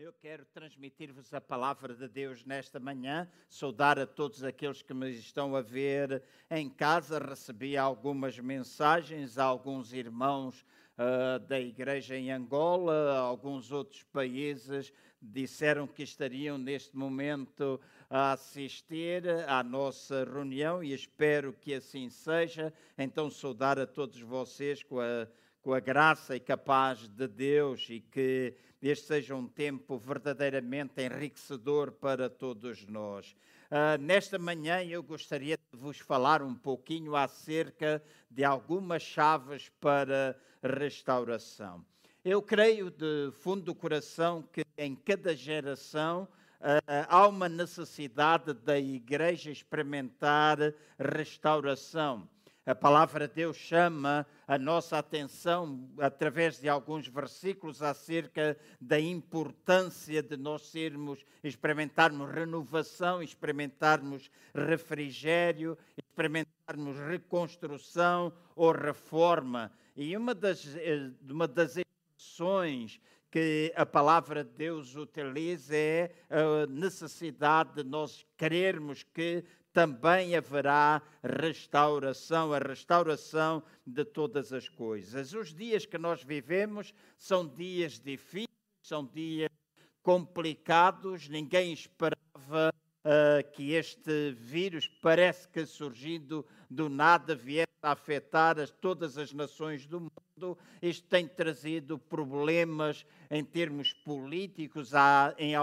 Eu quero transmitir-vos a palavra de Deus nesta manhã, saudar a todos aqueles que me estão a ver em casa. Recebi algumas mensagens, alguns irmãos uh, da igreja em Angola, alguns outros países disseram que estariam neste momento a assistir à nossa reunião e espero que assim seja. Então, saudar a todos vocês com a, com a graça e capaz de Deus e que este seja um tempo verdadeiramente enriquecedor para todos nós. Uh, nesta manhã eu gostaria de vos falar um pouquinho acerca de algumas chaves para restauração. Eu creio de fundo do coração que em cada geração uh, há uma necessidade da igreja experimentar restauração. A palavra de Deus chama a nossa atenção, através de alguns versículos, acerca da importância de nós sermos, experimentarmos renovação, experimentarmos refrigério, experimentarmos reconstrução ou reforma. E uma das, eh, uma das expressões que a palavra de Deus utiliza é a necessidade de nós querermos que também haverá restauração, a restauração de todas as coisas. Os dias que nós vivemos são dias difíceis, são dias complicados, ninguém esperava uh, que este vírus, parece que surgindo do nada, viesse a afetar as, todas as nações do mundo. Isto tem trazido problemas em termos políticos, há, em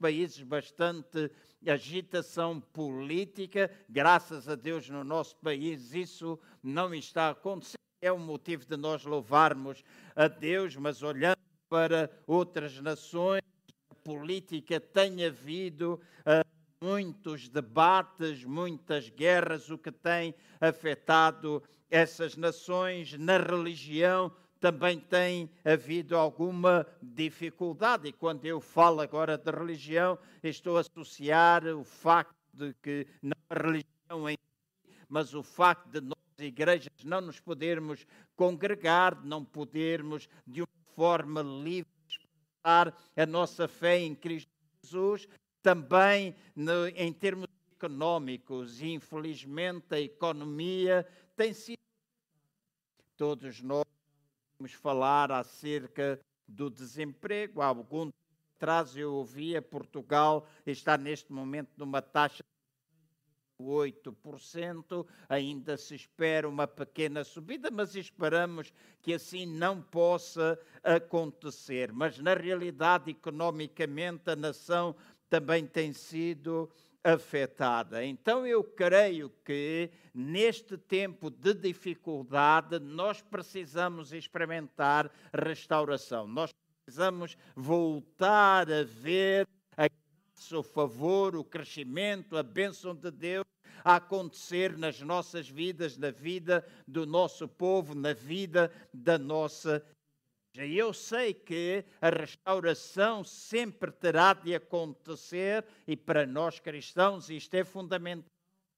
países bastante agitação política. Graças a Deus, no nosso país, isso não está a acontecer. É um motivo de nós louvarmos a Deus, mas olhando para outras nações, a política tem havido. Uh, muitos debates, muitas guerras, o que tem afetado essas nações na religião também tem havido alguma dificuldade. E quando eu falo agora de religião, estou a associar o facto de que não a religião em si, mas o facto de nós, igrejas, não nos podermos congregar, de não podermos, de uma forma livre, expressar a nossa fé em Cristo Jesus, também no, em termos económicos. Infelizmente, a economia tem sido. Todos nós vamos falar acerca do desemprego. Há algum atrás eu ouvia Portugal está neste momento numa taxa de 8%, ainda se espera uma pequena subida, mas esperamos que assim não possa acontecer. Mas na realidade, economicamente, a nação também tem sido afetada. Então eu creio que neste tempo de dificuldade nós precisamos experimentar restauração. Nós precisamos voltar a ver a graça, o favor, o crescimento, a bênção de Deus a acontecer nas nossas vidas, na vida do nosso povo, na vida da nossa e eu sei que a restauração sempre terá de acontecer, e para nós cristãos isto é fundamental,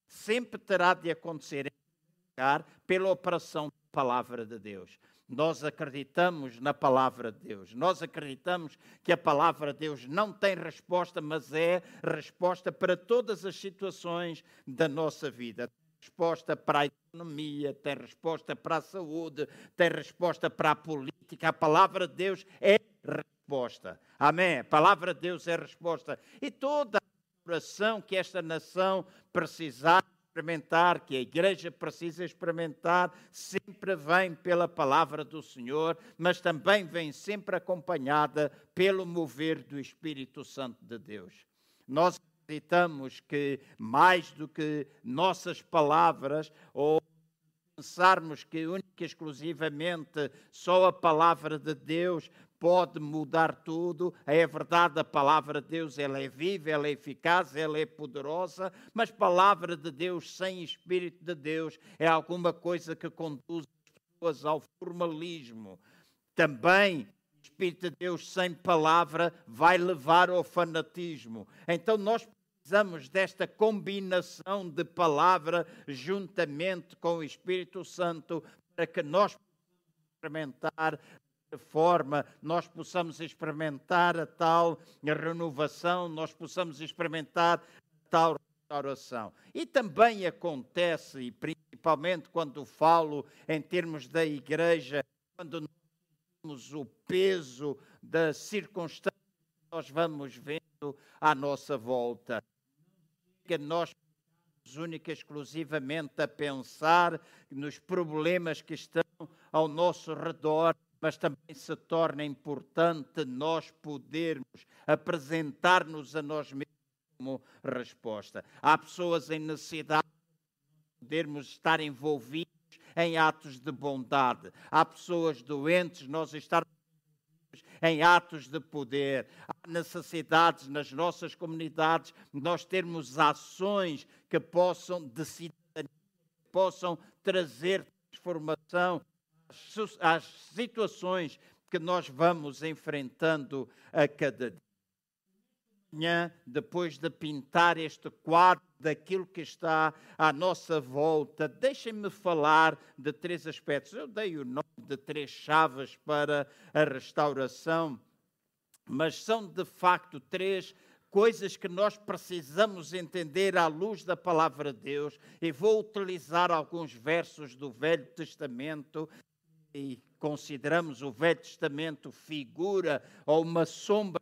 sempre terá de acontecer pela operação da palavra de Deus. Nós acreditamos na palavra de Deus. Nós acreditamos que a palavra de Deus não tem resposta, mas é resposta para todas as situações da nossa vida resposta para a economia, tem resposta para a saúde, tem resposta para a política. A palavra de Deus é resposta. Amém. A palavra de Deus é resposta. E toda a oração que esta nação precisar experimentar, que a igreja precisa experimentar, sempre vem pela palavra do Senhor, mas também vem sempre acompanhada pelo mover do Espírito Santo de Deus. Nós acreditamos que mais do que nossas palavras ou pensarmos que única e exclusivamente só a palavra de Deus pode mudar tudo. É verdade, a palavra de Deus ela é viva, ela é eficaz, ela é poderosa, mas palavra de Deus sem Espírito de Deus é alguma coisa que conduz as pessoas ao formalismo. Também Espírito de Deus sem palavra vai levar ao fanatismo. Então nós precisamos desta combinação de palavra juntamente com o Espírito Santo para que nós experimentar forma nós possamos experimentar a tal renovação, nós possamos experimentar a tal restauração. E também acontece, e principalmente quando falo em termos da igreja, quando nós temos o peso da circunstância que nós vamos vendo à nossa volta. Que nós única e exclusivamente a pensar nos problemas que estão ao nosso redor, mas também se torna importante nós podermos apresentar-nos a nós mesmos como resposta. Há pessoas em necessidade de podermos estar envolvidos em atos de bondade. Há pessoas doentes, nós estarmos em atos de poder. Há necessidades nas nossas comunidades nós termos ações que possam decidir, possam trazer transformação às situações que nós vamos enfrentando a cada dia manhã, depois de pintar este quadro daquilo que está à nossa volta, deixem-me falar de três aspectos. Eu dei o nome de três chaves para a restauração, mas são de facto três coisas que nós precisamos entender à luz da palavra de Deus. E vou utilizar alguns versos do Velho Testamento e consideramos o Velho Testamento figura ou uma sombra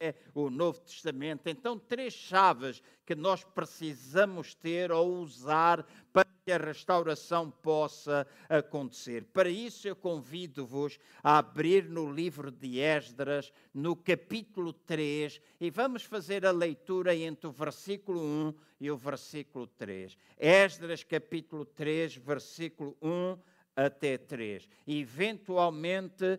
é o Novo Testamento. Então, três chaves que nós precisamos ter ou usar para que a restauração possa acontecer. Para isso, eu convido-vos a abrir no livro de Esdras, no capítulo 3, e vamos fazer a leitura entre o versículo 1 e o versículo 3. Esdras, capítulo 3, versículo 1 até 3. Eventualmente,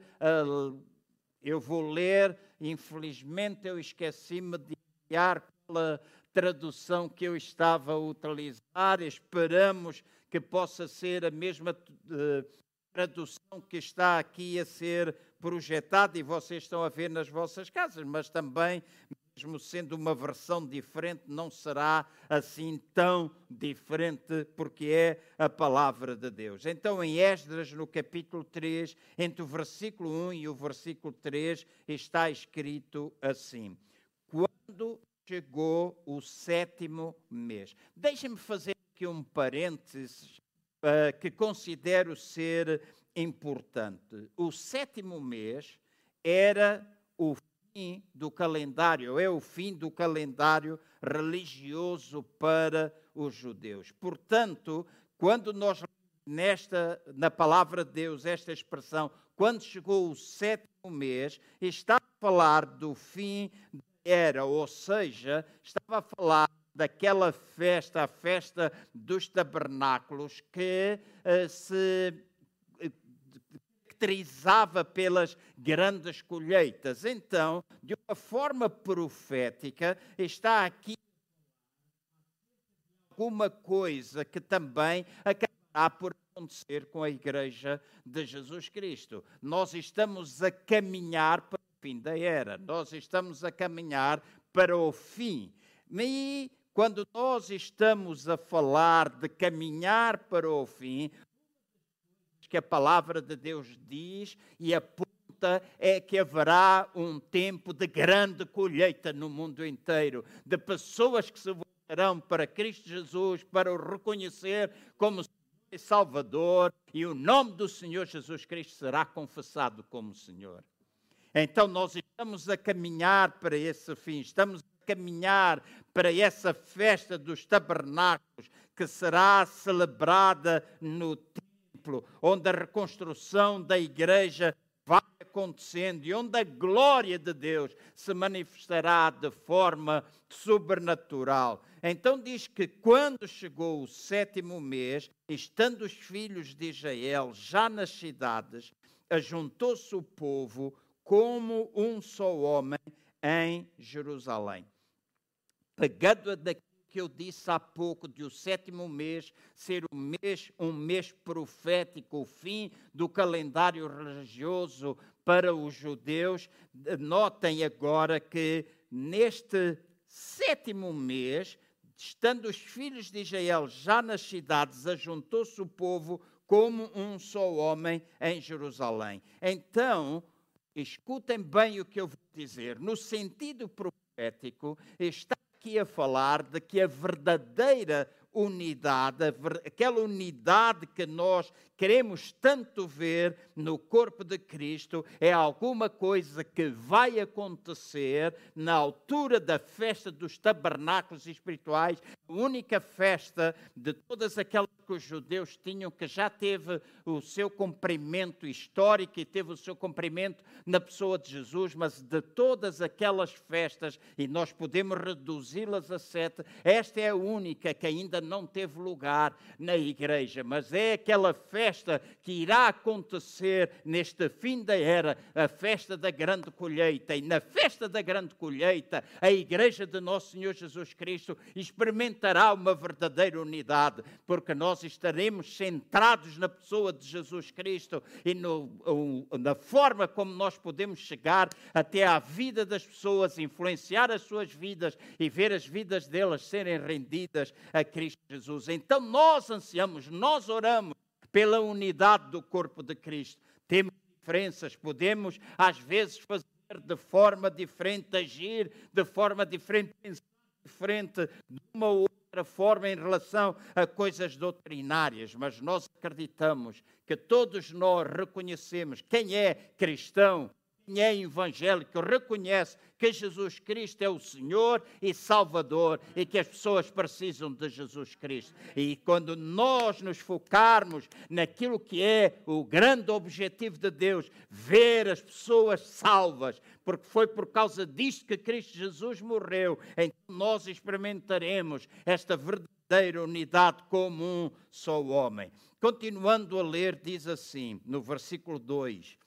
eu vou ler Infelizmente, eu esqueci-me de enviar pela tradução que eu estava a utilizar. Esperamos que possa ser a mesma uh, tradução que está aqui a ser projetada e vocês estão a ver nas vossas casas, mas também mesmo sendo uma versão diferente, não será assim tão diferente, porque é a palavra de Deus. Então, em Esdras, no capítulo 3, entre o versículo 1 e o versículo 3, está escrito assim: Quando chegou o sétimo mês. Deixem-me fazer aqui um parênteses uh, que considero ser importante. O sétimo mês era o do calendário, é o fim do calendário religioso para os judeus. Portanto, quando nós nesta na palavra de Deus esta expressão, quando chegou o sétimo mês, está a falar do fim da era, ou seja, estava a falar daquela festa, a festa dos tabernáculos, que uh, se caracterizava pelas grandes colheitas. Então, de uma forma profética, está aqui alguma coisa que também acabará por acontecer com a Igreja de Jesus Cristo. Nós estamos a caminhar para o fim da era, nós estamos a caminhar para o fim. E quando nós estamos a falar de caminhar para o fim, que a palavra de Deus diz e aponta é que haverá um tempo de grande colheita no mundo inteiro, de pessoas que se voltarão para Cristo Jesus para o reconhecer como Salvador e o nome do Senhor Jesus Cristo será confessado como Senhor. Então nós estamos a caminhar para esse fim, estamos a caminhar para essa festa dos tabernáculos que será celebrada no tempo templo, onde a reconstrução da igreja vai acontecendo e onde a glória de Deus se manifestará de forma sobrenatural. Então diz que quando chegou o sétimo mês, estando os filhos de Israel já nas cidades, ajuntou-se o povo como um só homem em Jerusalém. Pegando daqui que eu disse há pouco de o sétimo mês ser um mês, um mês profético, o fim do calendário religioso para os judeus. Notem agora que neste sétimo mês, estando os filhos de Israel já nas cidades, ajuntou-se o povo como um só homem em Jerusalém. Então, escutem bem o que eu vou dizer. No sentido profético, está aqui a falar de que a verdadeira unidade, aquela unidade que nós queremos tanto ver no corpo de Cristo, é alguma coisa que vai acontecer na altura da festa dos tabernáculos espirituais, a única festa de todas aquelas que os judeus tinham, que já teve o seu cumprimento histórico e teve o seu cumprimento na pessoa de Jesus, mas de todas aquelas festas, e nós podemos reduzi-las a sete, esta é a única que ainda não teve lugar na igreja, mas é aquela festa que irá acontecer neste fim da era, a festa da grande colheita. E na festa da grande colheita, a igreja de Nosso Senhor Jesus Cristo experimentará uma verdadeira unidade, porque nós estaremos centrados na pessoa de Jesus Cristo e no, na forma como nós podemos chegar até à vida das pessoas, influenciar as suas vidas e ver as vidas delas serem rendidas a Cristo Jesus. Então nós ansiamos, nós oramos pela unidade do corpo de Cristo. Temos diferenças, podemos às vezes fazer de forma diferente, agir de forma diferente, pensar diferente, de uma ou outra forma em relação a coisas doutrinárias, mas nós acreditamos que todos nós reconhecemos quem é cristão é evangélico reconhece que Jesus Cristo é o Senhor e Salvador e que as pessoas precisam de Jesus Cristo. E quando nós nos focarmos naquilo que é o grande objetivo de Deus, ver as pessoas salvas, porque foi por causa disto que Cristo Jesus morreu, então nós experimentaremos esta verdadeira unidade como um só homem. Continuando a ler, diz assim, no versículo 2: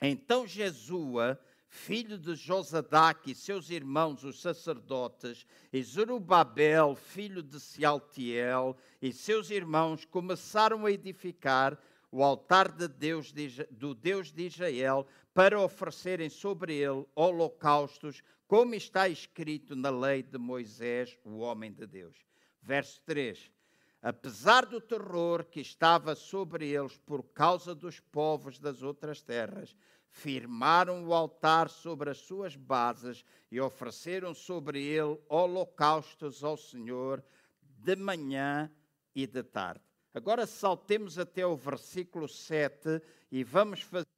então Jesua, filho de Josadac e seus irmãos, os sacerdotes, e Zerubabel, filho de Sealtiel, e seus irmãos começaram a edificar o altar de Deus de, do Deus de Israel para oferecerem sobre ele holocaustos, como está escrito na lei de Moisés, o homem de Deus. Verso 3 apesar do terror que estava sobre eles por causa dos povos das outras terras, firmaram o altar sobre as suas bases e ofereceram sobre ele holocaustos ao Senhor de manhã e de tarde. Agora saltemos até o versículo 7 e vamos fazer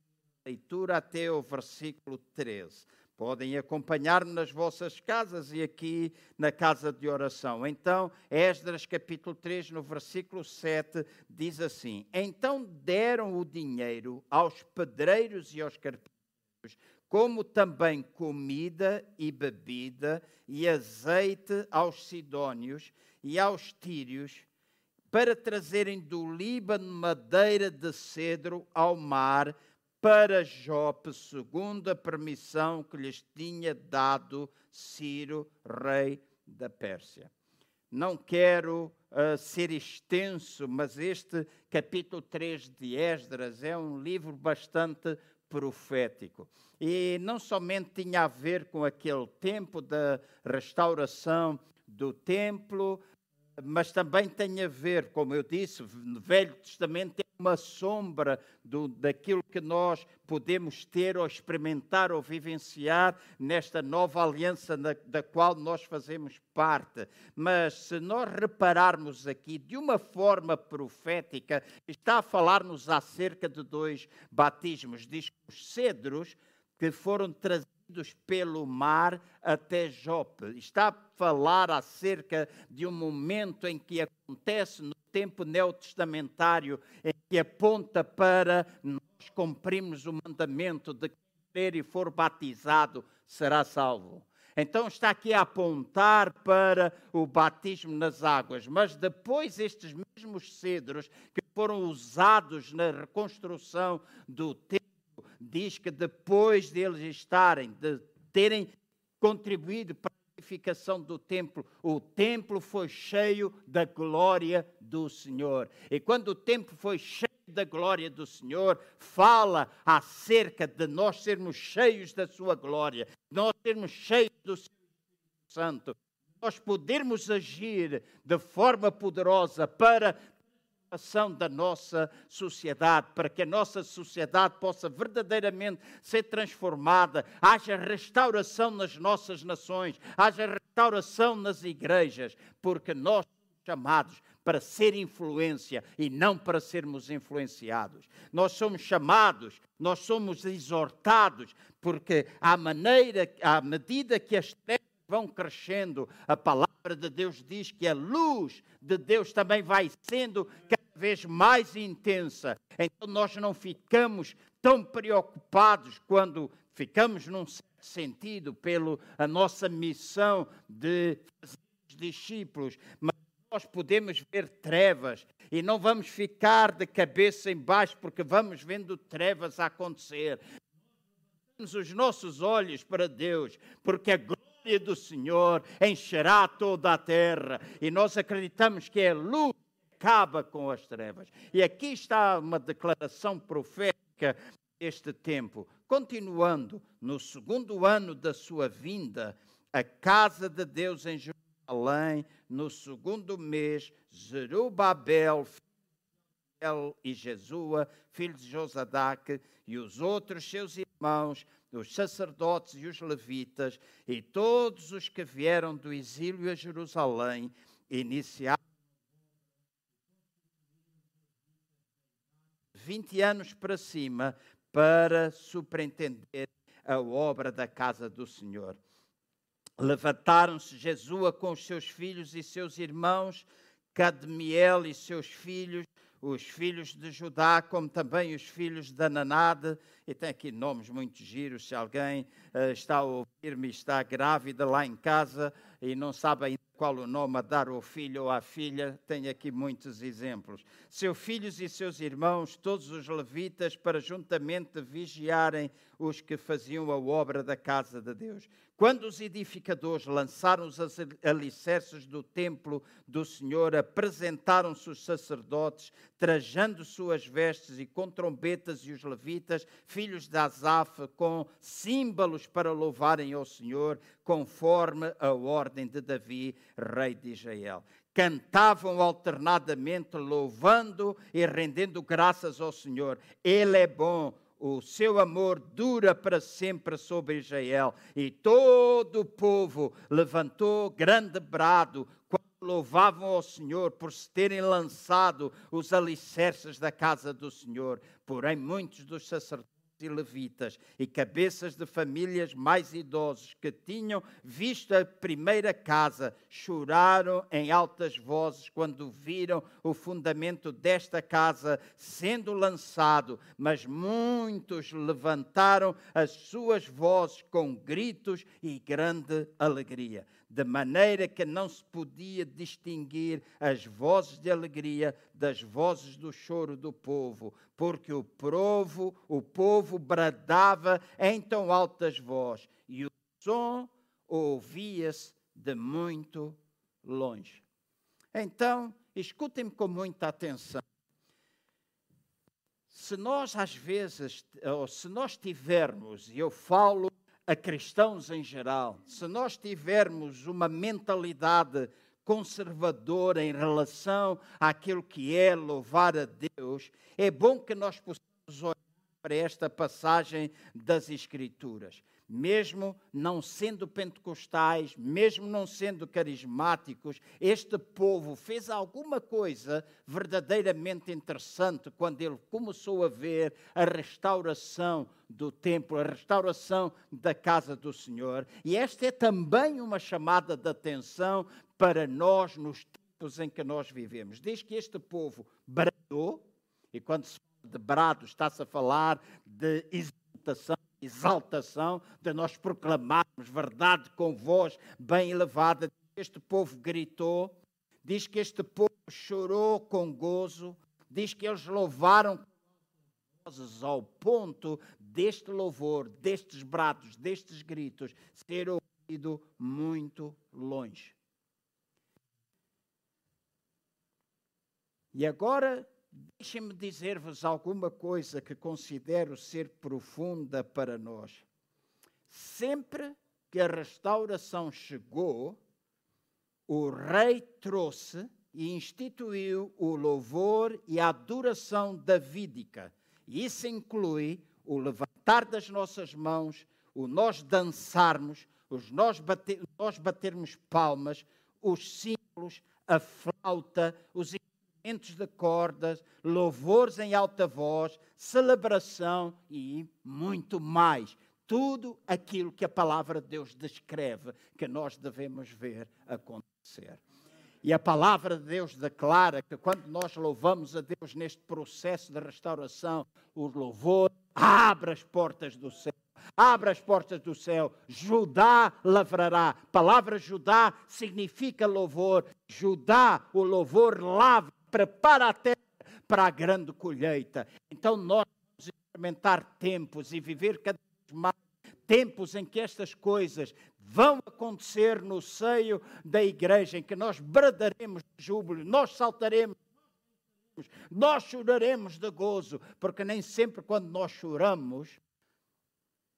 a leitura até o versículo 13. Podem acompanhar-me nas vossas casas e aqui na casa de oração. Então, Esdras capítulo 3, no versículo 7, diz assim: Então deram o dinheiro aos pedreiros e aos carpinteiros, como também comida e bebida e azeite aos sidônios e aos tírios, para trazerem do Líbano madeira de cedro ao mar para Jope, segundo a permissão que lhes tinha dado Ciro, rei da Pérsia. Não quero uh, ser extenso, mas este capítulo 3 de Esdras é um livro bastante profético. E não somente tinha a ver com aquele tempo da restauração do templo, mas também tem a ver, como eu disse, no Velho Testamento uma sombra do, daquilo que nós podemos ter ou experimentar ou vivenciar nesta nova aliança na, da qual nós fazemos parte. Mas se nós repararmos aqui de uma forma profética, está a falar-nos acerca de dois batismos. Diz que os cedros que foram trazidos pelo mar até Jope. Está a falar acerca de um momento em que acontece no tempo neotestamentário, que aponta para nós cumprirmos o mandamento de que e for batizado será salvo. Então está aqui a apontar para o batismo nas águas, mas depois estes mesmos cedros que foram usados na reconstrução do templo diz que depois deles estarem, de terem contribuído para edificação do templo, o templo foi cheio da glória do Senhor. E quando o templo foi cheio da glória do Senhor, fala acerca de nós sermos cheios da sua glória, nós sermos cheios do Espírito Santo, nós podermos agir de forma poderosa para restauração da nossa sociedade, para que a nossa sociedade possa verdadeiramente ser transformada, haja restauração nas nossas nações, haja restauração nas igrejas, porque nós somos chamados para ser influência e não para sermos influenciados. Nós somos chamados, nós somos exortados, porque à maneira, à medida que as trevas vão crescendo, a palavra de Deus diz que a luz de Deus também vai sendo cada vez mais intensa. Então nós não ficamos tão preocupados quando ficamos num certo sentido pela a nossa missão de fazer discípulos, mas nós podemos ver trevas e não vamos ficar de cabeça embaixo porque vamos vendo trevas acontecer. Os nossos olhos para Deus, porque a glória do Senhor encherá toda a terra e nós acreditamos que é luz acaba com as trevas. E aqui está uma declaração profética deste tempo. Continuando, no segundo ano da sua vinda, a casa de Deus em Jerusalém no segundo mês, Zerubabel e Jesua, filhos de Josadac, e os outros seus irmãos, os sacerdotes e os levitas, e todos os que vieram do exílio a Jerusalém, iniciaram 20 anos para cima para superintender a obra da casa do Senhor. Levantaram-se Jesua com os seus filhos e seus irmãos, Cadmiel e seus filhos, os filhos de Judá, como também os filhos de Ananade, e tem aqui nomes muito giros, se alguém uh, está a ouvir-me, está grávida lá em casa e não sabe ainda qual o nome a dar ao filho ou à filha, tem aqui muitos exemplos. Seus filhos e seus irmãos, todos os levitas, para juntamente vigiarem os que faziam a obra da casa de Deus. Quando os edificadores lançaram os alicerces do templo do Senhor, apresentaram-se os sacerdotes, trajando suas vestes e com trombetas, e os levitas, filhos de Asaf, com símbolos para louvarem ao Senhor, conforme a ordem de Davi, rei de Israel cantavam alternadamente, louvando e rendendo graças ao Senhor. Ele é bom, o seu amor dura para sempre sobre Israel. E todo o povo levantou grande brado quando louvavam ao Senhor por se terem lançado os alicerces da casa do Senhor. Porém, muitos dos sacerdotes e levitas e cabeças de famílias mais idosos que tinham visto a primeira casa choraram em altas vozes quando viram o fundamento desta casa sendo lançado, mas muitos levantaram as suas vozes com gritos e grande alegria de maneira que não se podia distinguir as vozes de alegria das vozes do choro do povo, porque o povo, o povo bradava em tão altas vozes e o som ouvia-se de muito longe. Então, escutem-me com muita atenção. Se nós às vezes, ou se nós tivermos, e eu falo a cristãos em geral, se nós tivermos uma mentalidade conservadora em relação àquilo que é louvar a Deus, é bom que nós possamos olhar para esta passagem das Escrituras mesmo não sendo pentecostais, mesmo não sendo carismáticos, este povo fez alguma coisa verdadeiramente interessante quando ele começou a ver a restauração do templo, a restauração da casa do Senhor. E esta é também uma chamada de atenção para nós nos tempos em que nós vivemos. Diz que este povo bradou, e quando se fala de brado, está-se a falar de exaltação exaltação, de nós proclamarmos verdade com voz bem elevada. Este povo gritou, diz que este povo chorou com gozo, diz que eles louvaram ao ponto deste louvor, destes brados, destes gritos, ser ouvido muito longe. E agora Deixem-me dizer-vos alguma coisa que considero ser profunda para nós. Sempre que a restauração chegou, o rei trouxe e instituiu o louvor e a adoração davídica. E isso inclui o levantar das nossas mãos, o nós dançarmos, os nós, bater, nós batermos palmas, os símbolos, a flauta, os instrumentos de cordas, louvores em alta voz, celebração e muito mais. Tudo aquilo que a palavra de Deus descreve que nós devemos ver acontecer. E a palavra de Deus declara que quando nós louvamos a Deus neste processo de restauração, o louvor abre as portas do céu. Abre as portas do céu. Judá lavrará. A palavra Judá significa louvor. Judá, o louvor lava, prepara a terra para a grande colheita. Então nós vamos experimentar tempos e viver cada vez mais tempos em que estas coisas vão acontecer no seio da igreja, em que nós bradaremos de júbilo, nós saltaremos, nós choraremos de gozo, porque nem sempre quando nós choramos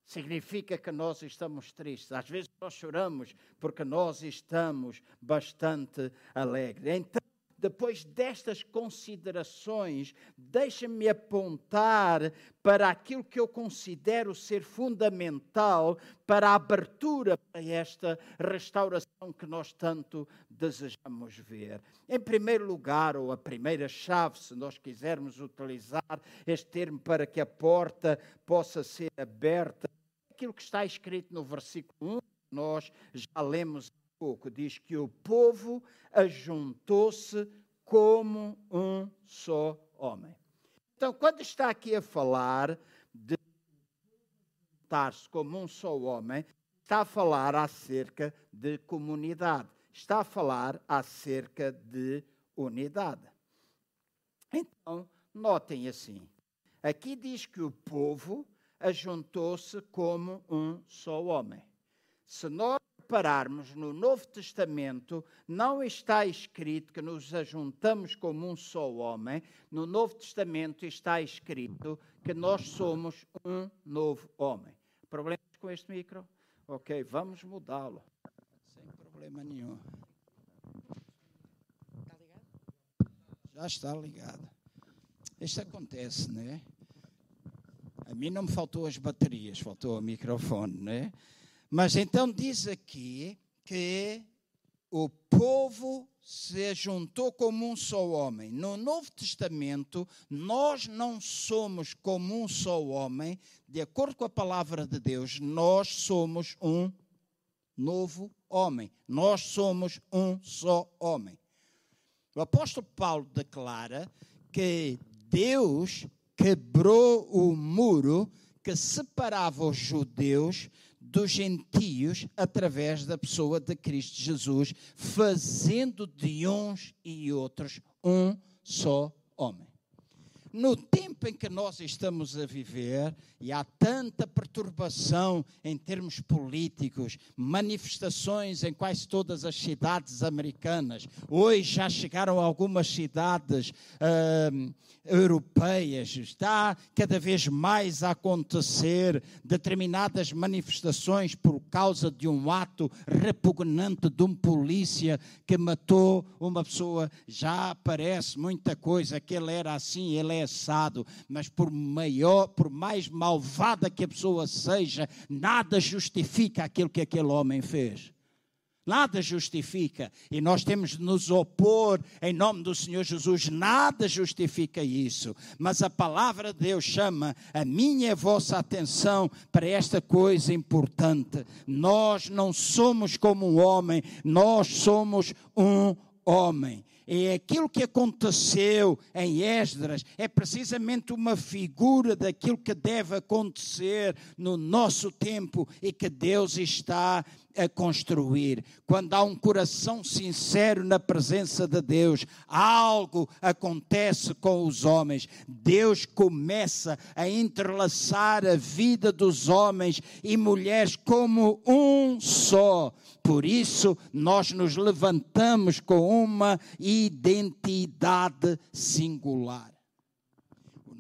significa que nós estamos tristes. Às vezes nós choramos porque nós estamos bastante alegres. Então, depois destas considerações, deixa-me apontar para aquilo que eu considero ser fundamental para a abertura para esta restauração que nós tanto desejamos ver. Em primeiro lugar, ou a primeira chave, se nós quisermos utilizar este termo para que a porta possa ser aberta, aquilo que está escrito no versículo 1, nós já lemos pouco, diz que o povo ajuntou-se como um só homem. Então, quando está aqui a falar de juntar-se como um só homem, está a falar acerca de comunidade, está a falar acerca de unidade. Então, notem assim: aqui diz que o povo ajuntou-se como um só homem. Se nós repararmos no Novo Testamento, não está escrito que nos ajuntamos como um só homem. No Novo Testamento está escrito que nós somos um novo homem. Problemas com este micro? Ok, vamos mudá-lo. Sem problema nenhum. Está ligado? Já está ligado. Isto acontece, né? A mim não me faltou as baterias, faltou o microfone, né? Mas então diz aqui que o povo se juntou como um só homem. No Novo Testamento, nós não somos como um só homem, de acordo com a palavra de Deus, nós somos um novo homem. Nós somos um só homem. O apóstolo Paulo declara que Deus quebrou o muro que separava os judeus dos gentios através da pessoa de Cristo Jesus, fazendo de uns e outros um só homem. No tempo em que nós estamos a viver, e há tanta perturbação em termos políticos, manifestações em quase todas as cidades americanas. Hoje já chegaram algumas cidades uh, europeias. Está cada vez mais a acontecer determinadas manifestações por causa de um ato repugnante de um polícia que matou uma pessoa. Já aparece muita coisa que ele era assim, ele é mas por maior, por mais mal malvada que a pessoa seja, nada justifica aquilo que aquele homem fez. Nada justifica. E nós temos de nos opor em nome do Senhor Jesus. Nada justifica isso. Mas a palavra de Deus chama a minha e a vossa atenção para esta coisa importante. Nós não somos como um homem, nós somos um homem. E aquilo que aconteceu em Esdras é precisamente uma figura daquilo que deve acontecer no nosso tempo e que Deus está a construir. Quando há um coração sincero na presença de Deus, algo acontece com os homens. Deus começa a entrelaçar a vida dos homens e mulheres como um só. Por isso, nós nos levantamos com uma identidade singular.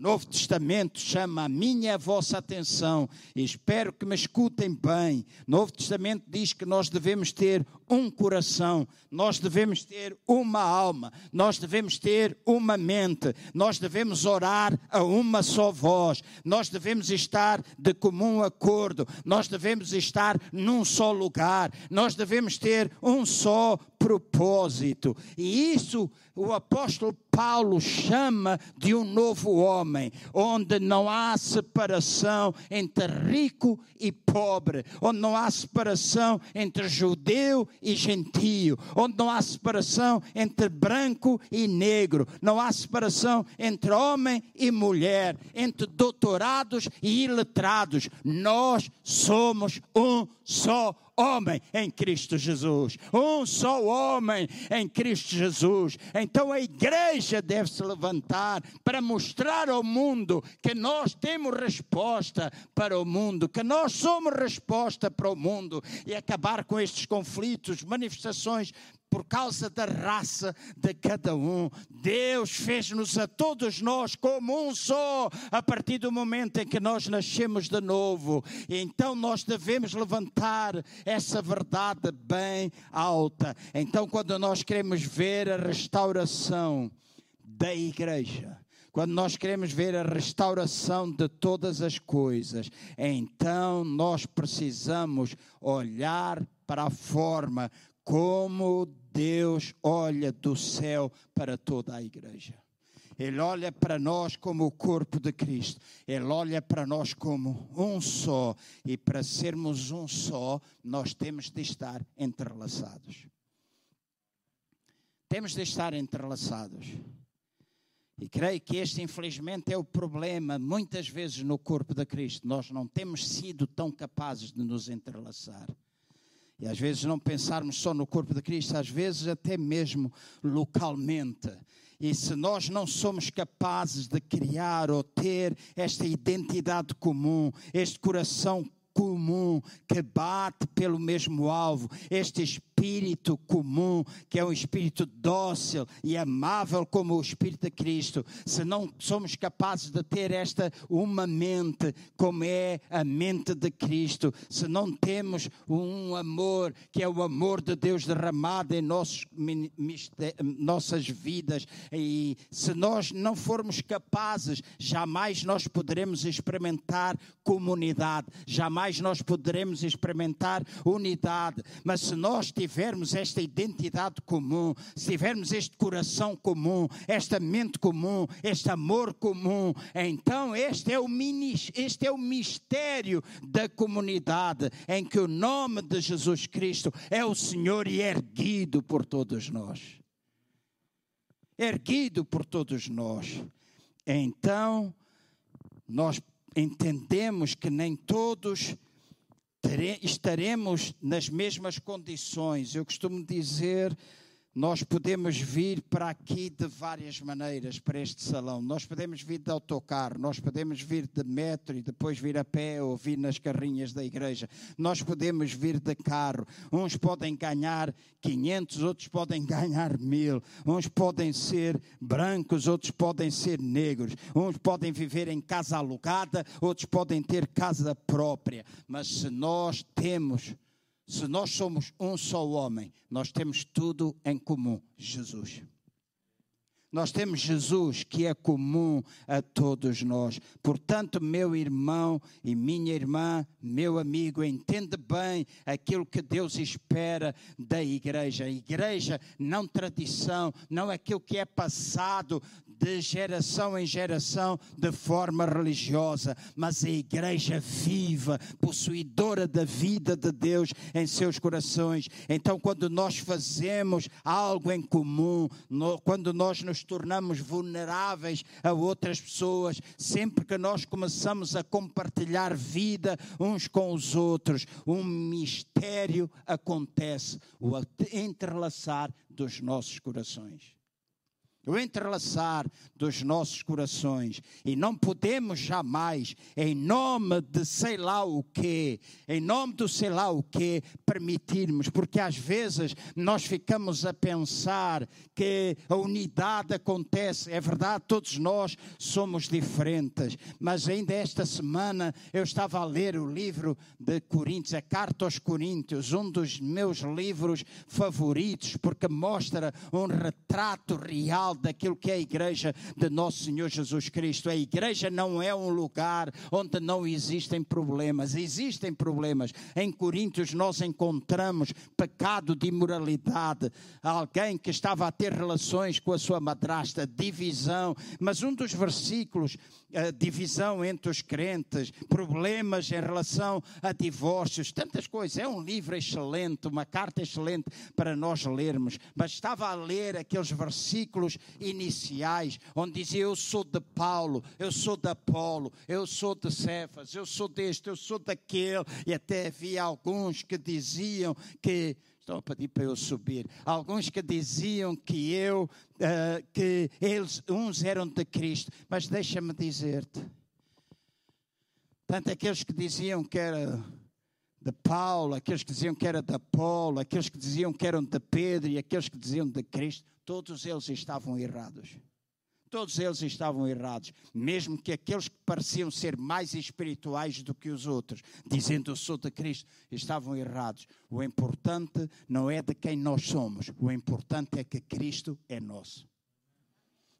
Novo Testamento chama a minha e a vossa atenção espero que me escutem bem. Novo Testamento diz que nós devemos ter um coração, nós devemos ter uma alma, nós devemos ter uma mente, nós devemos orar a uma só voz, nós devemos estar de comum acordo, nós devemos estar num só lugar, nós devemos ter um só propósito. E isso o apóstolo Paulo chama de um novo homem, onde não há separação entre rico e pobre, onde não há separação entre judeu e gentio, onde não há separação entre branco e negro, não há separação entre homem e mulher, entre doutorados e iletrados. Nós somos um só homem em Cristo Jesus. Um só homem em Cristo Jesus. Então a igreja deve se levantar para mostrar ao mundo que nós temos resposta para o mundo, que nós somos resposta para o mundo e acabar com estes conflitos, manifestações por causa da raça de cada um. Deus fez-nos a todos nós como um só, a partir do momento em que nós nascemos de novo. E então nós devemos levantar essa verdade bem alta. Então, quando nós queremos ver a restauração da igreja, quando nós queremos ver a restauração de todas as coisas, então nós precisamos olhar para a forma como Deus olha do céu para toda a igreja. Ele olha para nós como o corpo de Cristo. Ele olha para nós como um só. E para sermos um só, nós temos de estar entrelaçados. Temos de estar entrelaçados. E creio que este, infelizmente, é o problema, muitas vezes, no corpo de Cristo. Nós não temos sido tão capazes de nos entrelaçar. E às vezes não pensarmos só no corpo de Cristo, às vezes até mesmo localmente. E se nós não somos capazes de criar ou ter esta identidade comum, este coração comum que bate pelo mesmo alvo, este espírito comum, que é um espírito dócil e amável como o espírito de Cristo, se não somos capazes de ter esta uma mente como é a mente de Cristo, se não temos um amor que é o amor de Deus derramado em nossos, nossas vidas, e se nós não formos capazes, jamais nós poderemos experimentar comunidade, jamais mais nós poderemos experimentar unidade. Mas se nós tivermos esta identidade comum, se tivermos este coração comum, esta mente comum, este amor comum, então este é o, este é o mistério da comunidade em que o nome de Jesus Cristo é o Senhor e erguido por todos nós. Erguido por todos nós. Então, nós entendemos que nem todos estaremos nas mesmas condições. Eu costumo dizer nós podemos vir para aqui de várias maneiras, para este salão. Nós podemos vir de autocarro, nós podemos vir de metro e depois vir a pé ou vir nas carrinhas da igreja. Nós podemos vir de carro. Uns podem ganhar 500, outros podem ganhar mil. Uns podem ser brancos, outros podem ser negros. Uns podem viver em casa alugada, outros podem ter casa própria. Mas se nós temos se nós somos um só homem, nós temos tudo em comum: Jesus. Nós temos Jesus que é comum a todos nós. Portanto, meu irmão e minha irmã, meu amigo, entende bem aquilo que Deus espera da igreja. A igreja, não tradição, não aquilo que é passado de geração em geração de forma religiosa, mas a igreja viva, possuidora da vida de Deus em seus corações. Então, quando nós fazemos algo em comum, quando nós nos tornamos vulneráveis a outras pessoas, sempre que nós começamos a compartilhar vida uns com os outros, um mistério acontece, o entrelaçar dos nossos corações. O entrelaçar dos nossos corações. E não podemos jamais, em nome de sei lá o quê, em nome do sei lá o quê, permitirmos, porque às vezes nós ficamos a pensar que a unidade acontece. É verdade, todos nós somos diferentes, mas ainda esta semana eu estava a ler o livro de Coríntios, a Carta aos Coríntios, um dos meus livros favoritos, porque mostra um retrato real daquilo que é a igreja de nosso Senhor Jesus Cristo. A igreja não é um lugar onde não existem problemas. Existem problemas. Em Coríntios nós encontramos pecado de imoralidade, alguém que estava a ter relações com a sua madrasta, divisão. Mas um dos versículos, a divisão entre os crentes, problemas em relação a divórcios, tantas coisas. É um livro excelente, uma carta excelente para nós lermos. Mas estava a ler aqueles versículos iniciais, onde dizia: Eu sou de Paulo, eu sou de Apolo, eu sou de Cefas, eu sou deste, eu sou daquele, e até havia alguns que diziam que. Estão a pedir para eu subir. Alguns que diziam que eu, uh, que eles, uns eram de Cristo, mas deixa-me dizer-te. Tanto aqueles que diziam que era de Paulo, aqueles que diziam que era de Apolo, aqueles que diziam que eram de Pedro e aqueles que diziam de Cristo, todos eles estavam errados. Todos eles estavam errados, mesmo que aqueles que pareciam ser mais espirituais do que os outros, dizendo eu sou de Cristo, estavam errados. O importante não é de quem nós somos, o importante é que Cristo é nosso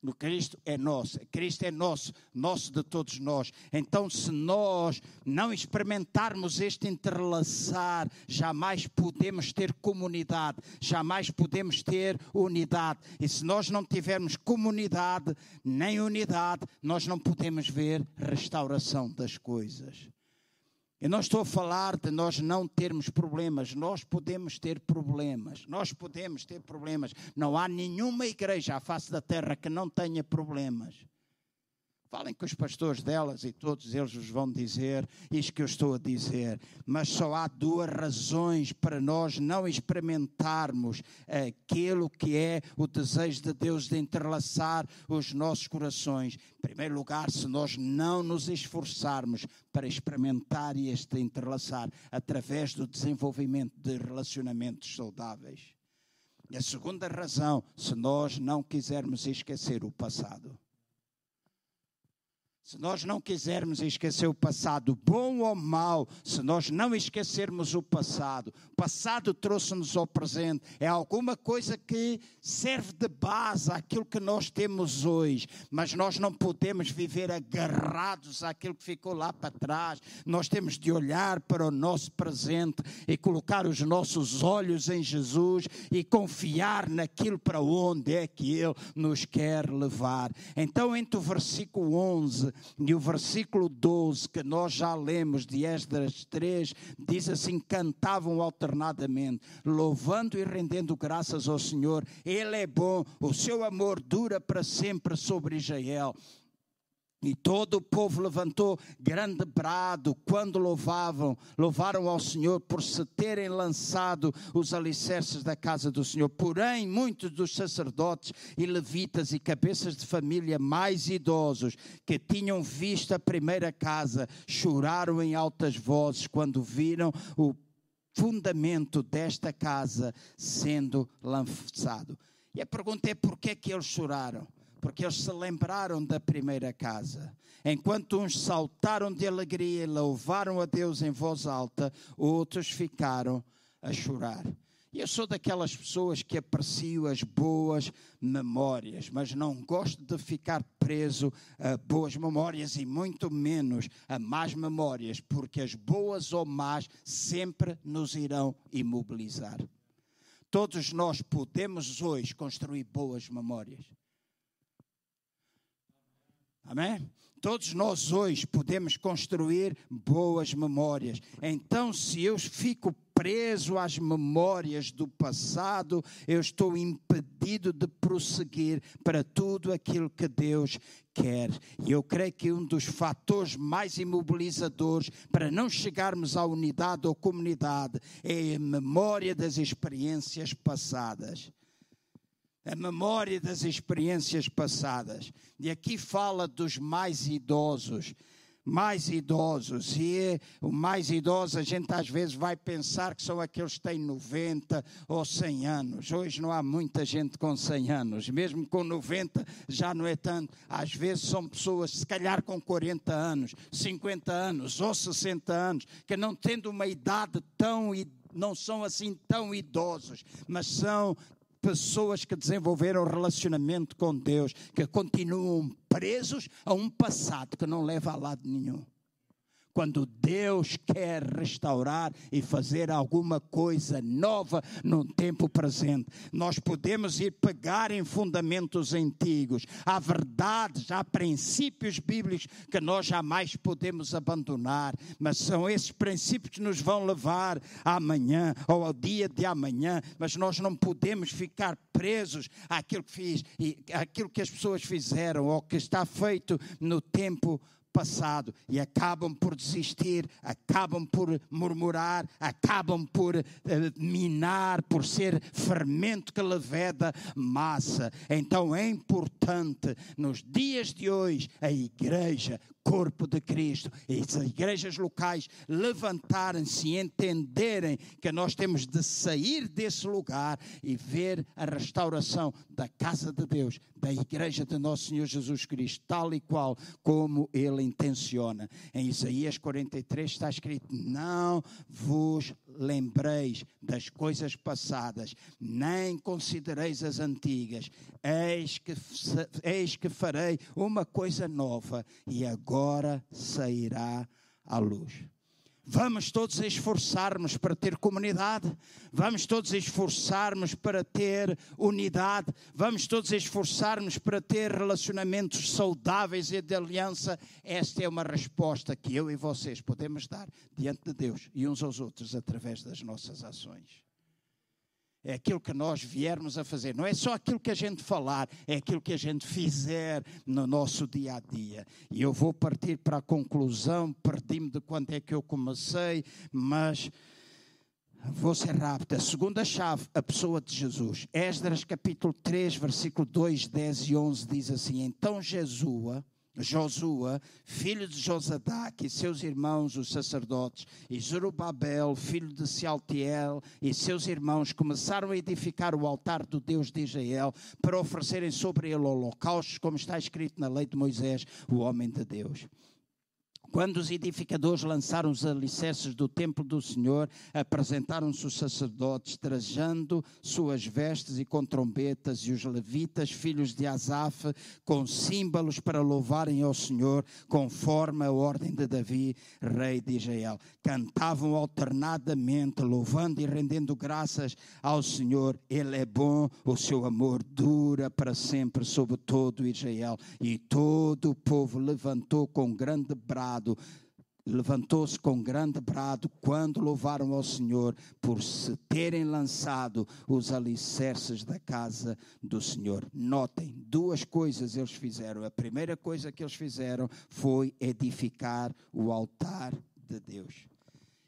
no Cristo é nosso, Cristo é nosso, nosso de todos nós. Então, se nós não experimentarmos este entrelaçar, jamais podemos ter comunidade, jamais podemos ter unidade. E se nós não tivermos comunidade nem unidade, nós não podemos ver restauração das coisas. Eu não estou a falar de nós não termos problemas, nós podemos ter problemas, nós podemos ter problemas. Não há nenhuma igreja à face da terra que não tenha problemas. Falem com os pastores delas e todos eles vos vão dizer isto que eu estou a dizer. Mas só há duas razões para nós não experimentarmos aquilo que é o desejo de Deus de entrelaçar os nossos corações. Em primeiro lugar, se nós não nos esforçarmos para experimentar este entrelaçar através do desenvolvimento de relacionamentos saudáveis. E a segunda razão, se nós não quisermos esquecer o passado. Se nós não quisermos esquecer o passado, bom ou mau, se nós não esquecermos o passado, o passado trouxe-nos ao presente, é alguma coisa que serve de base àquilo que nós temos hoje, mas nós não podemos viver agarrados àquilo que ficou lá para trás, nós temos de olhar para o nosso presente e colocar os nossos olhos em Jesus e confiar naquilo para onde é que Ele nos quer levar. Então, entre o versículo 11 e o versículo 12, que nós já lemos de Esdras 3, diz assim: cantavam alternadamente, louvando e rendendo graças ao Senhor. Ele é bom, o seu amor dura para sempre sobre Israel. E todo o povo levantou grande brado quando louvavam, louvaram ao Senhor por se terem lançado os alicerces da casa do Senhor. Porém, muitos dos sacerdotes e levitas e cabeças de família mais idosos que tinham visto a primeira casa choraram em altas vozes quando viram o fundamento desta casa sendo lançado. E a pergunta é por que é que eles choraram? Porque eles se lembraram da primeira casa. Enquanto uns saltaram de alegria e louvaram a Deus em voz alta, outros ficaram a chorar. E eu sou daquelas pessoas que aprecio as boas memórias, mas não gosto de ficar preso a boas memórias e muito menos a más memórias, porque as boas ou más sempre nos irão imobilizar. Todos nós podemos hoje construir boas memórias. Amém? Todos nós hoje podemos construir boas memórias. Então, se eu fico preso às memórias do passado, eu estou impedido de prosseguir para tudo aquilo que Deus quer. E eu creio que um dos fatores mais imobilizadores para não chegarmos à unidade ou comunidade é a memória das experiências passadas. A memória das experiências passadas. E aqui fala dos mais idosos. Mais idosos, e é, o mais idoso a gente às vezes vai pensar que são aqueles que têm 90 ou 100 anos. Hoje não há muita gente com 100 anos, mesmo com 90 já não é tanto. Às vezes são pessoas, se calhar com 40 anos, 50 anos ou 60 anos, que não tendo uma idade tão não são assim tão idosos, mas são pessoas que desenvolveram relacionamento com Deus, que continuam presos a um passado que não leva a lado nenhum quando Deus quer restaurar e fazer alguma coisa nova no tempo presente. Nós podemos ir pegar em fundamentos antigos, há verdades, há princípios bíblicos que nós jamais podemos abandonar, mas são esses princípios que nos vão levar amanhã ou ao dia de amanhã, mas nós não podemos ficar presos àquilo que fiz e àquilo que as pessoas fizeram ou que está feito no tempo passado e acabam por desistir, acabam por murmurar, acabam por uh, minar, por ser fermento que leveda massa. Então é importante nos dias de hoje a igreja corpo de Cristo. E as igrejas locais levantarem-se e entenderem que nós temos de sair desse lugar e ver a restauração da casa de Deus, da igreja de nosso Senhor Jesus Cristo, tal e qual como ele intenciona. Em Isaías 43 está escrito: Não vos lembreis das coisas passadas, nem considereis as antigas. Eis que, eis que farei uma coisa nova e agora sairá à luz. Vamos todos esforçarmos para ter comunidade, vamos todos esforçarmos para ter unidade, vamos todos esforçarmos para ter relacionamentos saudáveis e de aliança. Esta é uma resposta que eu e vocês podemos dar diante de Deus e uns aos outros através das nossas ações é aquilo que nós viermos a fazer. Não é só aquilo que a gente falar, é aquilo que a gente fizer no nosso dia a dia. E eu vou partir para a conclusão, perdi-me de quando é que eu comecei, mas vou ser rápido. A segunda chave, a pessoa de Jesus. Esdras capítulo 3, versículo 2, 10 e 11 diz assim: Então Jesus Josua, filho de Josadac, e seus irmãos, os sacerdotes, e Zorobabel, filho de Sealtiel, e seus irmãos, começaram a edificar o altar do Deus de Israel para oferecerem sobre ele holocaustos, como está escrito na lei de Moisés, o homem de Deus. Quando os edificadores lançaram os alicerces do templo do Senhor, apresentaram-se os sacerdotes, trajando suas vestes e com trombetas, e os levitas, filhos de Asaf, com símbolos para louvarem ao Senhor, conforme a ordem de Davi, rei de Israel. Cantavam alternadamente, louvando e rendendo graças ao Senhor. Ele é bom, o seu amor dura para sempre sobre todo Israel. E todo o povo levantou com grande brado levantou-se com grande brado quando louvaram ao Senhor por se terem lançado os alicerces da casa do Senhor. Notem, duas coisas eles fizeram. A primeira coisa que eles fizeram foi edificar o altar de Deus.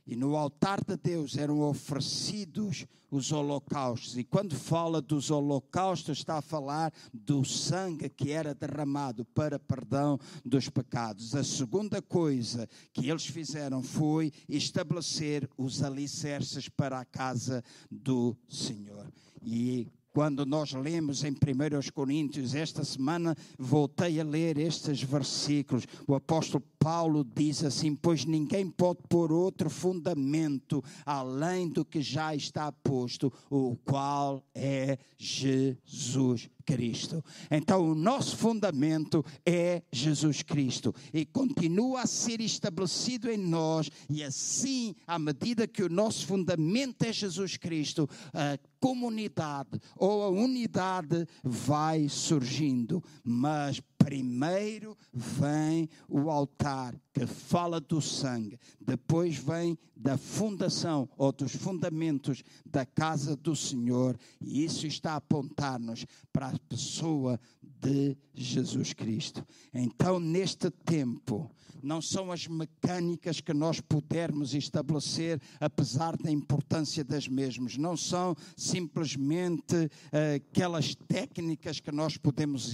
E no altar de Deus eram oferecidos os holocaustos. E quando fala dos holocaustos, está a falar do sangue que era derramado para perdão dos pecados. A segunda coisa que eles fizeram foi estabelecer os alicerces para a casa do Senhor. E quando nós lemos em 1 Coríntios, esta semana voltei a ler estes versículos. O apóstolo Paulo diz assim: Pois ninguém pode pôr outro fundamento além do que já está posto, o qual é Jesus Cristo. Então, o nosso fundamento é Jesus Cristo e continua a ser estabelecido em nós, e assim, à medida que o nosso fundamento é Jesus Cristo, a comunidade ou a unidade vai surgindo. Mas primeiro vem o altar que fala do sangue, depois vem da fundação ou dos fundamentos da casa do Senhor, e isso está a apontar-nos para a pessoa de Jesus Cristo. Então, neste tempo, não são as mecânicas que nós pudermos estabelecer, apesar da importância das mesmas, não são simplesmente uh, aquelas técnicas que nós podemos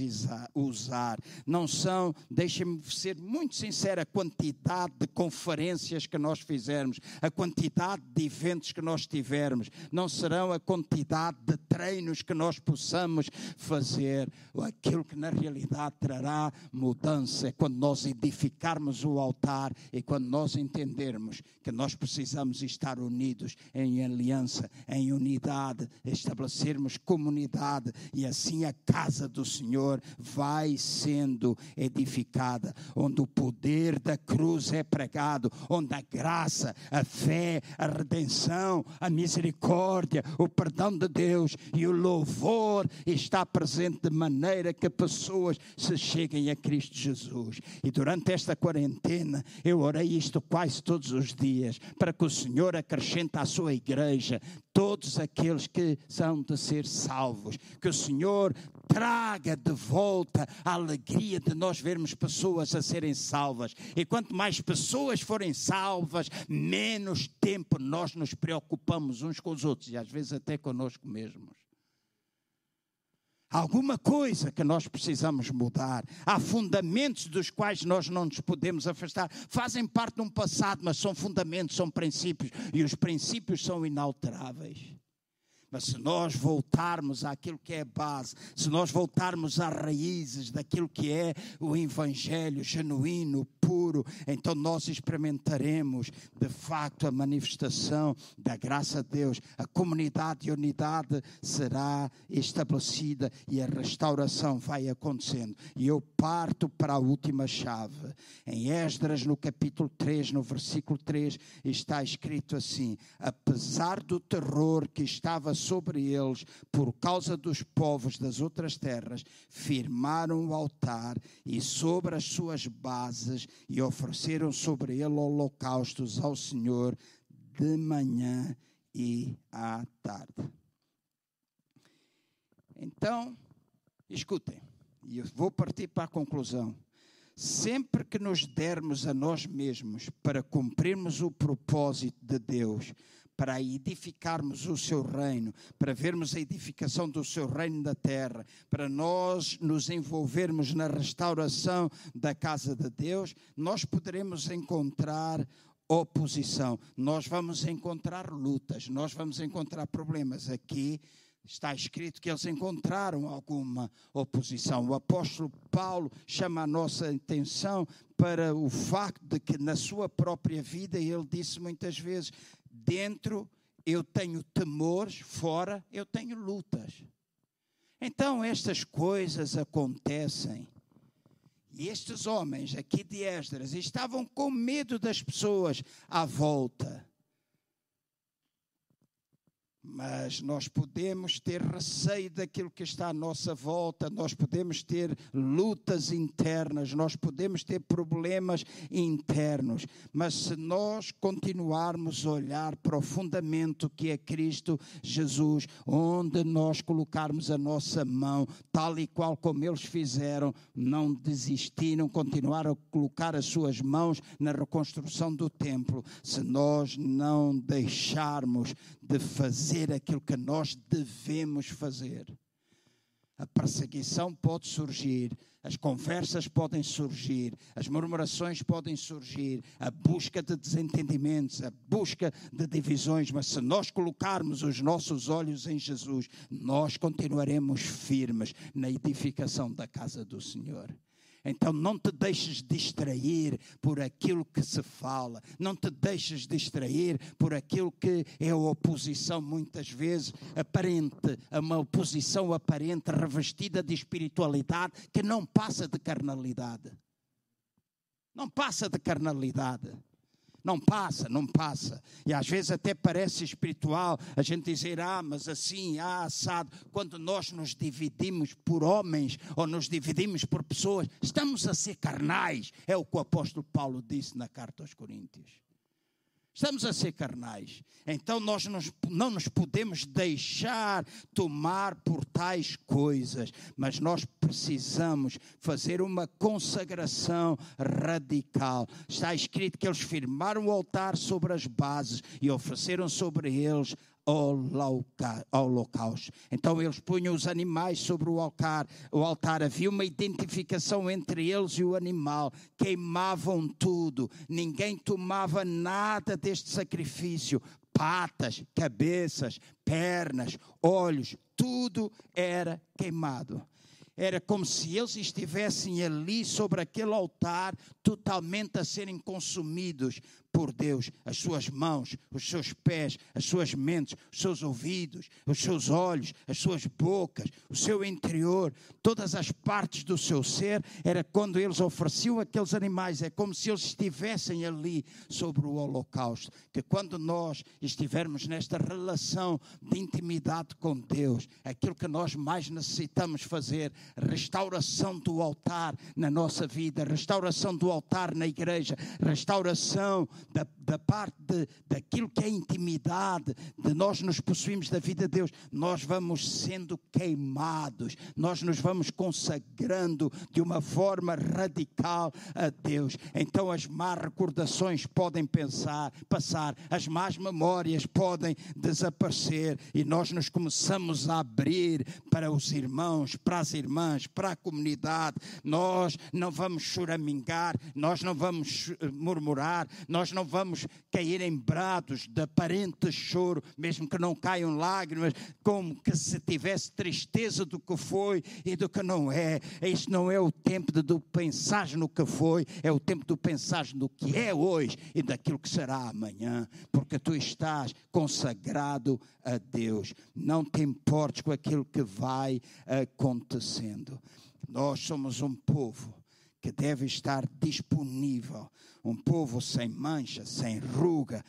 usar, não são, deixem-me ser muito sincero, a quantidade de conferências que nós fizermos, a quantidade de eventos que nós tivermos, não serão a quantidade de treinos que nós possamos fazer, aquilo que na realidade trará mudança é quando nós edificarmos o altar e quando nós entendermos que nós precisamos estar unidos em aliança, em unidade, estabelecermos comunidade e assim a casa do Senhor vai sendo edificada, onde o poder da cruz é pregado, onde a graça, a fé, a redenção, a misericórdia, o perdão de Deus e o louvor está presente de maneira que pessoas se cheguem a Cristo Jesus. E durante esta quarentena, eu orei isto quase todos os dias, para que o Senhor acrescente à sua igreja todos aqueles que são de ser salvos. Que o Senhor traga de volta a alegria de nós vermos pessoas a serem salvas. E quanto mais pessoas forem salvas, menos tempo nós nos preocupamos uns com os outros e às vezes até conosco mesmos alguma coisa que nós precisamos mudar. Há fundamentos dos quais nós não nos podemos afastar. Fazem parte de um passado, mas são fundamentos, são princípios. E os princípios são inalteráveis. Mas se nós voltarmos àquilo que é base, se nós voltarmos às raízes daquilo que é o Evangelho genuíno, puro, então nós experimentaremos de facto a manifestação da graça de Deus. A comunidade e unidade será estabelecida e a restauração vai acontecendo. E eu parto para a última chave. Em Esdras, no capítulo 3, no versículo 3, está escrito assim: apesar do terror que estava sobre eles por causa dos povos das outras terras, firmaram o altar e sobre as suas bases e ofereceram sobre ele holocaustos ao Senhor de manhã e à tarde. Então, escutem, e eu vou partir para a conclusão. Sempre que nos dermos a nós mesmos para cumprirmos o propósito de Deus, para edificarmos o seu reino, para vermos a edificação do seu reino da terra, para nós nos envolvermos na restauração da casa de Deus, nós poderemos encontrar oposição, nós vamos encontrar lutas, nós vamos encontrar problemas aqui. Está escrito que eles encontraram alguma oposição. O apóstolo Paulo chama a nossa atenção para o facto de que na sua própria vida ele disse muitas vezes: Dentro eu tenho temores, fora eu tenho lutas. Então estas coisas acontecem. E estes homens aqui de Esdras estavam com medo das pessoas à volta. Mas nós podemos ter receio daquilo que está à nossa volta, nós podemos ter lutas internas, nós podemos ter problemas internos, mas se nós continuarmos a olhar profundamente o que é Cristo Jesus, onde nós colocarmos a nossa mão, tal e qual como eles fizeram, não desistiram, continuaram a colocar as suas mãos na reconstrução do templo, se nós não deixarmos de fazer aquilo que nós devemos fazer. A perseguição pode surgir, as conversas podem surgir, as murmurações podem surgir, a busca de desentendimentos, a busca de divisões, mas se nós colocarmos os nossos olhos em Jesus, nós continuaremos firmes na edificação da casa do Senhor. Então não te deixes distrair por aquilo que se fala, não te deixes distrair por aquilo que é a oposição, muitas vezes aparente, uma oposição aparente, revestida de espiritualidade, que não passa de carnalidade. Não passa de carnalidade. Não passa, não passa. E às vezes até parece espiritual a gente dizer, ah, mas assim, ah, assado. Quando nós nos dividimos por homens ou nos dividimos por pessoas, estamos a ser carnais. É o que o apóstolo Paulo disse na carta aos Coríntios. Estamos a ser carnais. Então nós não nos podemos deixar tomar por tais coisas, mas nós precisamos fazer uma consagração radical. Está escrito que eles firmaram o altar sobre as bases e ofereceram sobre eles holocausto. Então eles punham os animais sobre o altar, o altar. Havia uma identificação entre eles e o animal. Queimavam tudo. Ninguém tomava nada deste sacrifício. Patas, cabeças, pernas, olhos, tudo era queimado. Era como se eles estivessem ali sobre aquele altar, totalmente a serem consumidos por Deus, as suas mãos, os seus pés, as suas mentes, os seus ouvidos, os seus olhos, as suas bocas, o seu interior, todas as partes do seu ser, era quando eles ofereciam aqueles animais, é como se eles estivessem ali sobre o holocausto. Que quando nós estivermos nesta relação de intimidade com Deus, aquilo que nós mais necessitamos fazer, restauração do altar na nossa vida, restauração do altar na igreja, restauração da, da parte de, daquilo que é intimidade, de nós nos possuímos da vida de Deus, nós vamos sendo queimados, nós nos vamos consagrando de uma forma radical a Deus. Então as más recordações podem pensar, passar, as más memórias podem desaparecer e nós nos começamos a abrir para os irmãos, para as irmãs, para a comunidade. Nós não vamos choramingar, nós não vamos murmurar, nós não vamos cair em brados de aparente choro, mesmo que não caiam lágrimas, como que se tivesse tristeza do que foi e do que não é. Este não é o tempo de pensar no que foi, é o tempo de pensar no que é hoje e daquilo que será amanhã, porque tu estás consagrado a Deus. Não te importes com aquilo que vai acontecendo. Nós somos um povo que deve estar disponível. Um povo sem mancha, sem ruga,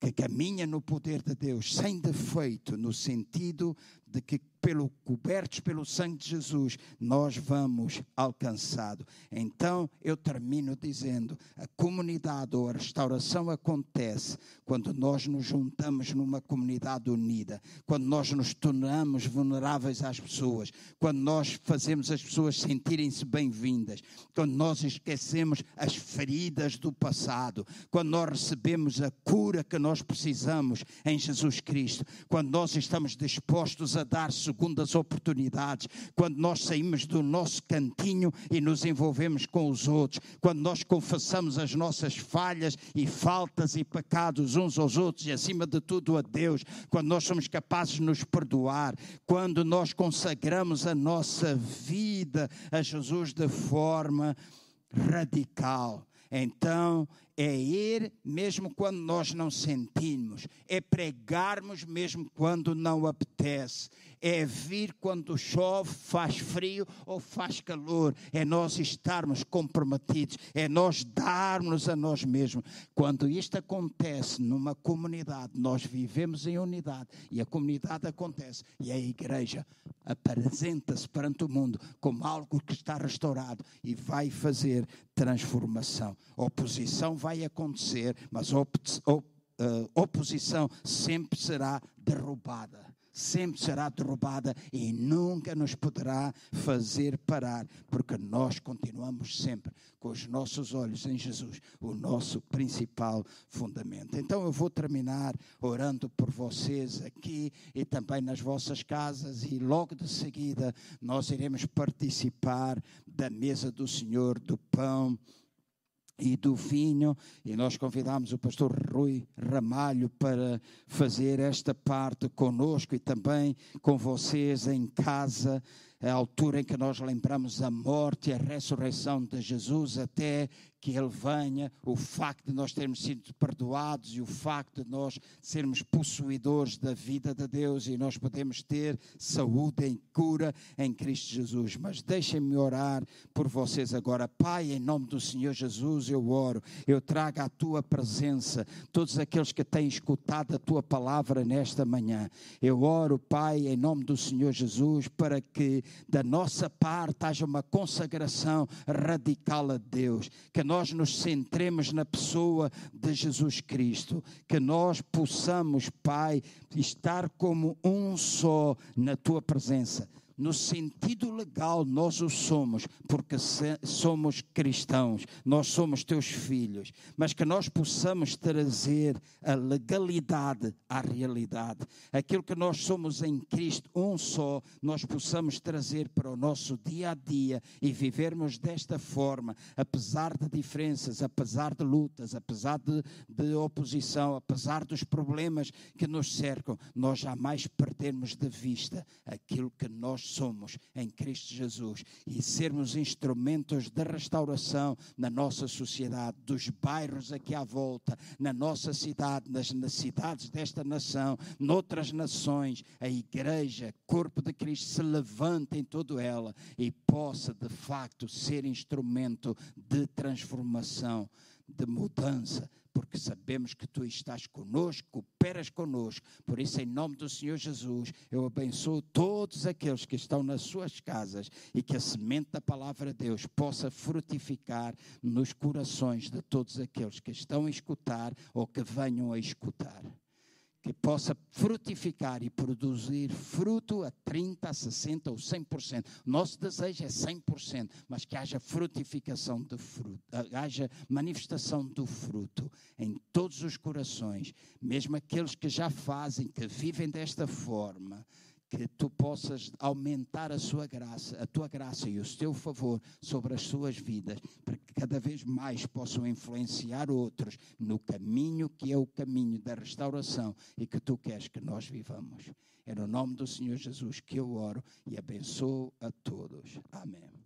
que caminha no poder de Deus, sem defeito, no sentido de que pelo cobertos pelo sangue de Jesus, nós vamos alcançado. Então eu termino dizendo: a comunidade ou a restauração acontece quando nós nos juntamos numa comunidade unida, quando nós nos tornamos vulneráveis às pessoas, quando nós fazemos as pessoas sentirem-se bem-vindas, quando nós esquecemos as feridas do passado, quando nós recebemos a cura que nós precisamos em Jesus Cristo, quando nós estamos dispostos a dar segundo as oportunidades, quando nós saímos do nosso cantinho e nos envolvemos com os outros, quando nós confessamos as nossas falhas e faltas e pecados uns aos outros e, acima de tudo, a Deus, quando nós somos capazes de nos perdoar, quando nós consagramos a nossa vida a Jesus de forma radical. Então é ir mesmo quando nós não sentimos, é pregarmos mesmo quando não apetece, é vir quando chove, faz frio ou faz calor, é nós estarmos comprometidos, é nós darmos a nós mesmos. Quando isto acontece numa comunidade, nós vivemos em unidade e a comunidade acontece e a igreja apresenta-se perante o mundo como algo que está restaurado e vai fazer transformação. oposição vai vai acontecer, mas a eh, oposição sempre será derrubada. Sempre será derrubada e nunca nos poderá fazer parar, porque nós continuamos sempre com os nossos olhos em Jesus, o nosso principal fundamento. Então eu vou terminar orando por vocês aqui e também nas vossas casas, e logo de seguida nós iremos participar da mesa do Senhor, do pão e do vinho, e nós convidamos o pastor Rui Ramalho para fazer esta parte conosco e também com vocês em casa, a altura em que nós lembramos a morte e a ressurreição de Jesus até que Ele venha, o facto de nós termos sido perdoados e o facto de nós sermos possuidores da vida de Deus e nós podemos ter saúde e cura em Cristo Jesus. Mas deixem-me orar por vocês agora. Pai, em nome do Senhor Jesus, eu oro, eu trago à tua presença todos aqueles que têm escutado a tua palavra nesta manhã. Eu oro, Pai, em nome do Senhor Jesus, para que da nossa parte haja uma consagração radical a Deus, que nós nos centremos na pessoa de Jesus Cristo, que nós possamos, Pai, estar como um só na tua presença no sentido legal, nós o somos, porque somos cristãos, nós somos teus filhos, mas que nós possamos trazer a legalidade à realidade. Aquilo que nós somos em Cristo, um só, nós possamos trazer para o nosso dia a dia e vivermos desta forma, apesar de diferenças, apesar de lutas, apesar de, de oposição, apesar dos problemas que nos cercam, nós jamais perdermos de vista aquilo que nós somos em Cristo Jesus e sermos instrumentos de restauração na nossa sociedade, dos bairros aqui à volta, na nossa cidade, nas cidades desta nação, noutras nações, a igreja, corpo de Cristo, se levante em toda ela e possa de facto ser instrumento de transformação, de mudança porque sabemos que tu estás conosco, cooperas conosco. Por isso, em nome do Senhor Jesus, eu abençoo todos aqueles que estão nas suas casas e que a semente da palavra de Deus possa frutificar nos corações de todos aqueles que estão a escutar ou que venham a escutar que possa frutificar e produzir fruto a 30, a 60 ou 100%. Nosso desejo é 100%, mas que haja frutificação do fruto, haja manifestação do fruto em todos os corações, mesmo aqueles que já fazem, que vivem desta forma que tu possas aumentar a sua graça, a tua graça e o teu favor sobre as suas vidas, para que cada vez mais possam influenciar outros no caminho que é o caminho da restauração e que tu queres que nós vivamos. É no nome do Senhor Jesus que eu oro e abençoo a todos. Amém.